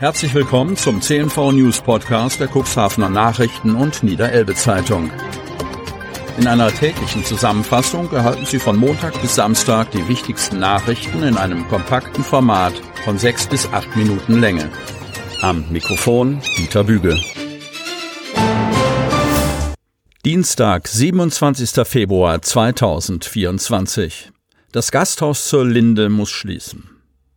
Herzlich willkommen zum CNV News Podcast der Cuxhavener Nachrichten und Niederelbe Zeitung. In einer täglichen Zusammenfassung erhalten Sie von Montag bis Samstag die wichtigsten Nachrichten in einem kompakten Format von sechs bis acht Minuten Länge. Am Mikrofon Dieter Büge. Dienstag, 27. Februar 2024. Das Gasthaus zur Linde muss schließen.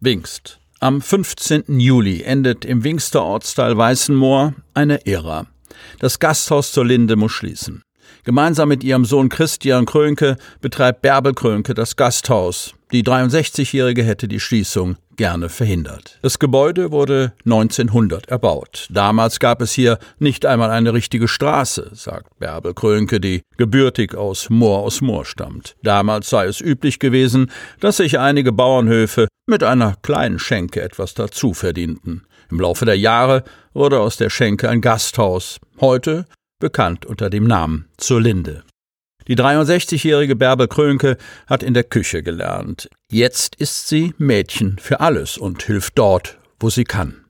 Wingst. Am 15. Juli endet im Wingster Ortsteil Weißenmoor eine Ära. Das Gasthaus zur Linde muss schließen. Gemeinsam mit ihrem Sohn Christian Krönke betreibt Bärbel Krönke das Gasthaus. Die 63-Jährige hätte die Schließung gerne verhindert. Das Gebäude wurde 1900 erbaut. Damals gab es hier nicht einmal eine richtige Straße, sagt Bärbel Krönke, die gebürtig aus Moor aus Moor stammt. Damals sei es üblich gewesen, dass sich einige Bauernhöfe mit einer kleinen Schenke etwas dazu verdienten. Im Laufe der Jahre wurde aus der Schenke ein Gasthaus, heute bekannt unter dem Namen Zur Linde. Die 63-jährige Bärbel Krönke hat in der Küche gelernt. Jetzt ist sie Mädchen für alles und hilft dort, wo sie kann.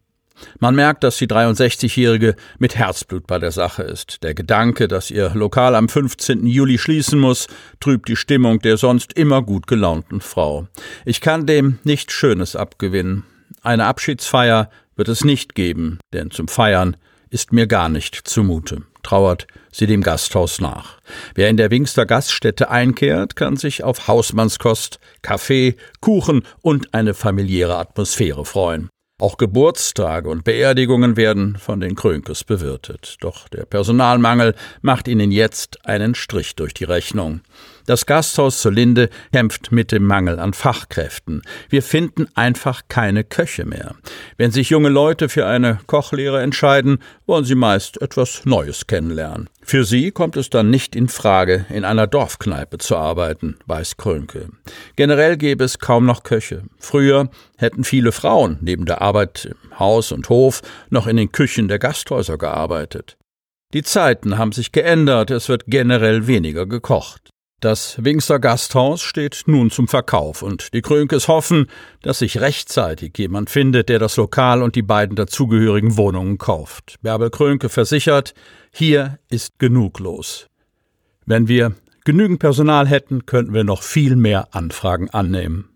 Man merkt, dass die 63-Jährige mit Herzblut bei der Sache ist. Der Gedanke, dass ihr Lokal am 15. Juli schließen muss, trübt die Stimmung der sonst immer gut gelaunten Frau. Ich kann dem nichts Schönes abgewinnen. Eine Abschiedsfeier wird es nicht geben, denn zum Feiern ist mir gar nicht zumute trauert sie dem Gasthaus nach. Wer in der Wingster Gaststätte einkehrt, kann sich auf Hausmannskost, Kaffee, Kuchen und eine familiäre Atmosphäre freuen. Auch Geburtstage und Beerdigungen werden von den Krönkes bewirtet. Doch der Personalmangel macht ihnen jetzt einen Strich durch die Rechnung. Das Gasthaus zur Linde kämpft mit dem Mangel an Fachkräften. Wir finden einfach keine Köche mehr. Wenn sich junge Leute für eine Kochlehre entscheiden, wollen sie meist etwas Neues kennenlernen. Für sie kommt es dann nicht in Frage, in einer Dorfkneipe zu arbeiten, weiß Krönke. Generell gäbe es kaum noch Köche. Früher hätten viele Frauen neben der Arbeit im Haus und Hof noch in den Küchen der Gasthäuser gearbeitet. Die Zeiten haben sich geändert, es wird generell weniger gekocht. Das Wingster Gasthaus steht nun zum Verkauf und die Krönkes hoffen, dass sich rechtzeitig jemand findet, der das Lokal und die beiden dazugehörigen Wohnungen kauft. Bärbel Krönke versichert, hier ist genug los. Wenn wir genügend Personal hätten, könnten wir noch viel mehr Anfragen annehmen.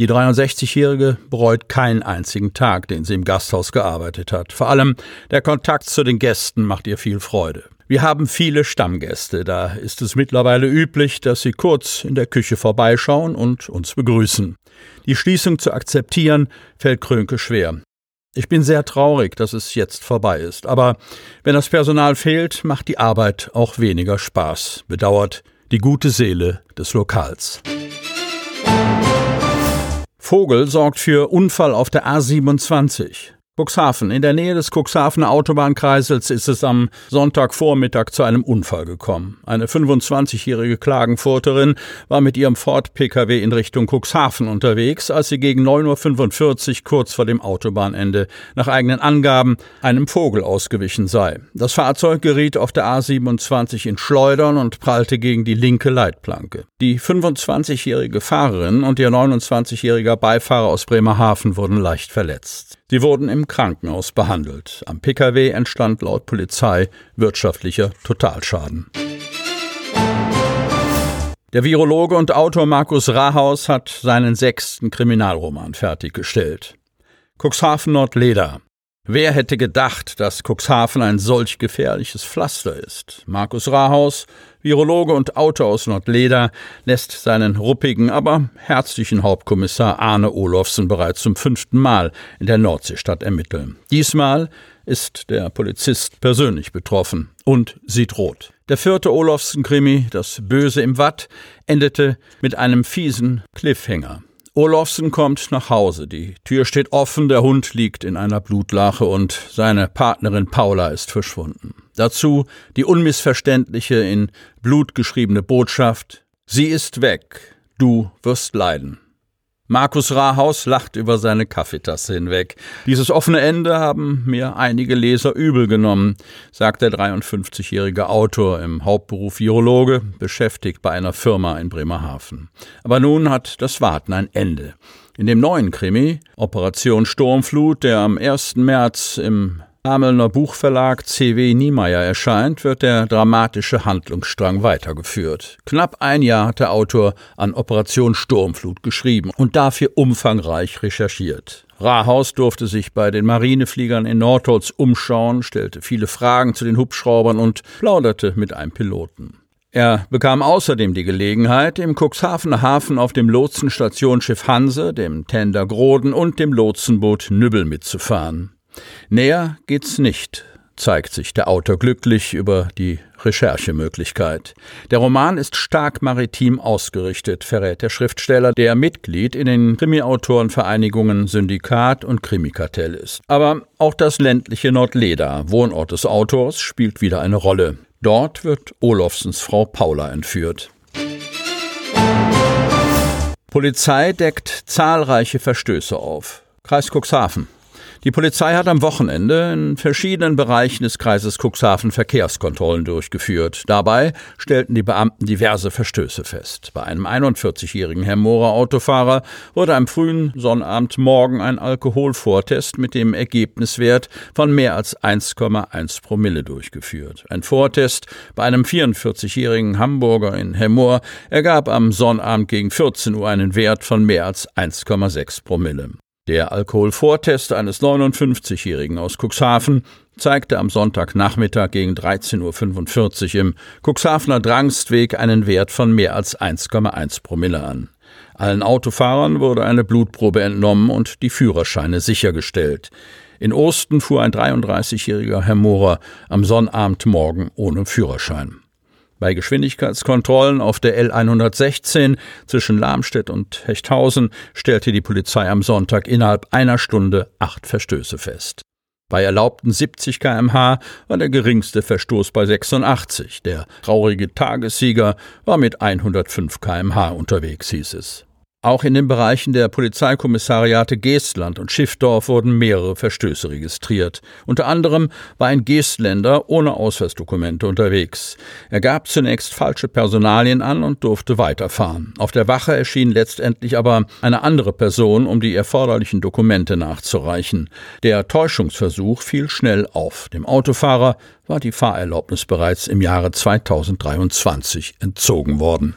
Die 63-Jährige bereut keinen einzigen Tag, den sie im Gasthaus gearbeitet hat. Vor allem der Kontakt zu den Gästen macht ihr viel Freude. Wir haben viele Stammgäste, da ist es mittlerweile üblich, dass sie kurz in der Küche vorbeischauen und uns begrüßen. Die Schließung zu akzeptieren fällt Krönke schwer. Ich bin sehr traurig, dass es jetzt vorbei ist, aber wenn das Personal fehlt, macht die Arbeit auch weniger Spaß, bedauert die gute Seele des Lokals. Vogel sorgt für Unfall auf der A27. Cuxhaven. In der Nähe des Cuxhavener Autobahnkreisels ist es am Sonntagvormittag zu einem Unfall gekommen. Eine 25-jährige Klagenfurterin war mit ihrem Ford-Pkw in Richtung Cuxhaven unterwegs, als sie gegen 9.45 Uhr kurz vor dem Autobahnende nach eigenen Angaben einem Vogel ausgewichen sei. Das Fahrzeug geriet auf der A27 in Schleudern und prallte gegen die linke Leitplanke. Die 25-jährige Fahrerin und ihr 29-jähriger Beifahrer aus Bremerhaven wurden leicht verletzt. Sie wurden im Krankenhaus behandelt. Am Pkw entstand laut Polizei wirtschaftlicher Totalschaden. Der Virologe und Autor Markus Rahaus hat seinen sechsten Kriminalroman fertiggestellt. Cuxhaven Nordleder. Wer hätte gedacht, dass Cuxhaven ein solch gefährliches Pflaster ist? Markus Rahaus, Virologe und Autor aus Nordleder, lässt seinen ruppigen, aber herzlichen Hauptkommissar Arne Olofsen bereits zum fünften Mal in der Nordseestadt ermitteln. Diesmal ist der Polizist persönlich betroffen und sieht rot. Der vierte Olofsen-Krimi, das Böse im Watt, endete mit einem fiesen Cliffhanger. Olofsen kommt nach Hause. Die Tür steht offen, der Hund liegt in einer Blutlache und seine Partnerin Paula ist verschwunden. Dazu die unmissverständliche in Blut geschriebene Botschaft Sie ist weg, du wirst leiden. Markus Rahaus lacht über seine Kaffeetasse hinweg. Dieses offene Ende haben mir einige Leser übel genommen, sagt der 53-jährige Autor im Hauptberuf Virologe, beschäftigt bei einer Firma in Bremerhaven. Aber nun hat das Warten ein Ende. In dem neuen Krimi, Operation Sturmflut, der am 1. März im Amelner Buchverlag C.W. Niemeyer erscheint, wird der dramatische Handlungsstrang weitergeführt. Knapp ein Jahr hat der Autor an Operation Sturmflut geschrieben und dafür umfangreich recherchiert. Rahaus durfte sich bei den Marinefliegern in Nordholz umschauen, stellte viele Fragen zu den Hubschraubern und plauderte mit einem Piloten. Er bekam außerdem die Gelegenheit, im Cuxhavener Hafen auf dem Lotsenstationsschiff Hanse, dem Tender Groden und dem Lotsenboot Nübbel mitzufahren. Näher geht's nicht, zeigt sich der Autor glücklich über die Recherchemöglichkeit. Der Roman ist stark maritim ausgerichtet, verrät der Schriftsteller, der Mitglied in den Krimi-Autorenvereinigungen Syndikat und Krimikartell ist. Aber auch das ländliche Nordleda, Wohnort des Autors, spielt wieder eine Rolle. Dort wird Olofsens Frau Paula entführt. Polizei deckt zahlreiche Verstöße auf. Kreis Cuxhaven. Die Polizei hat am Wochenende in verschiedenen Bereichen des Kreises Cuxhaven Verkehrskontrollen durchgeführt. Dabei stellten die Beamten diverse Verstöße fest. Bei einem 41-jährigen Hermorer Autofahrer wurde am frühen Sonnabendmorgen ein Alkoholvortest mit dem Ergebniswert von mehr als 1,1 Promille durchgeführt. Ein Vortest bei einem 44-jährigen Hamburger in Hemmoor ergab am Sonnabend gegen 14 Uhr einen Wert von mehr als 1,6 Promille. Der Alkoholvortest eines 59-Jährigen aus Cuxhaven zeigte am Sonntagnachmittag gegen 13.45 Uhr im Cuxhavener Drangstweg einen Wert von mehr als 1,1 Promille an. Allen Autofahrern wurde eine Blutprobe entnommen und die Führerscheine sichergestellt. In Osten fuhr ein 33-jähriger Herr Mohrer am Sonnabendmorgen ohne Führerschein. Bei Geschwindigkeitskontrollen auf der L116 zwischen Lamstedt und Hechthausen stellte die Polizei am Sonntag innerhalb einer Stunde acht Verstöße fest. Bei erlaubten 70 kmh war der geringste Verstoß bei 86. Der traurige Tagessieger war mit 105 kmh unterwegs, hieß es. Auch in den Bereichen der Polizeikommissariate Geestland und Schiffdorf wurden mehrere Verstöße registriert. Unter anderem war ein Geestländer ohne Ausweisdokumente unterwegs. Er gab zunächst falsche Personalien an und durfte weiterfahren. Auf der Wache erschien letztendlich aber eine andere Person, um die erforderlichen Dokumente nachzureichen. Der Täuschungsversuch fiel schnell auf. Dem Autofahrer war die Fahrerlaubnis bereits im Jahre 2023 entzogen worden.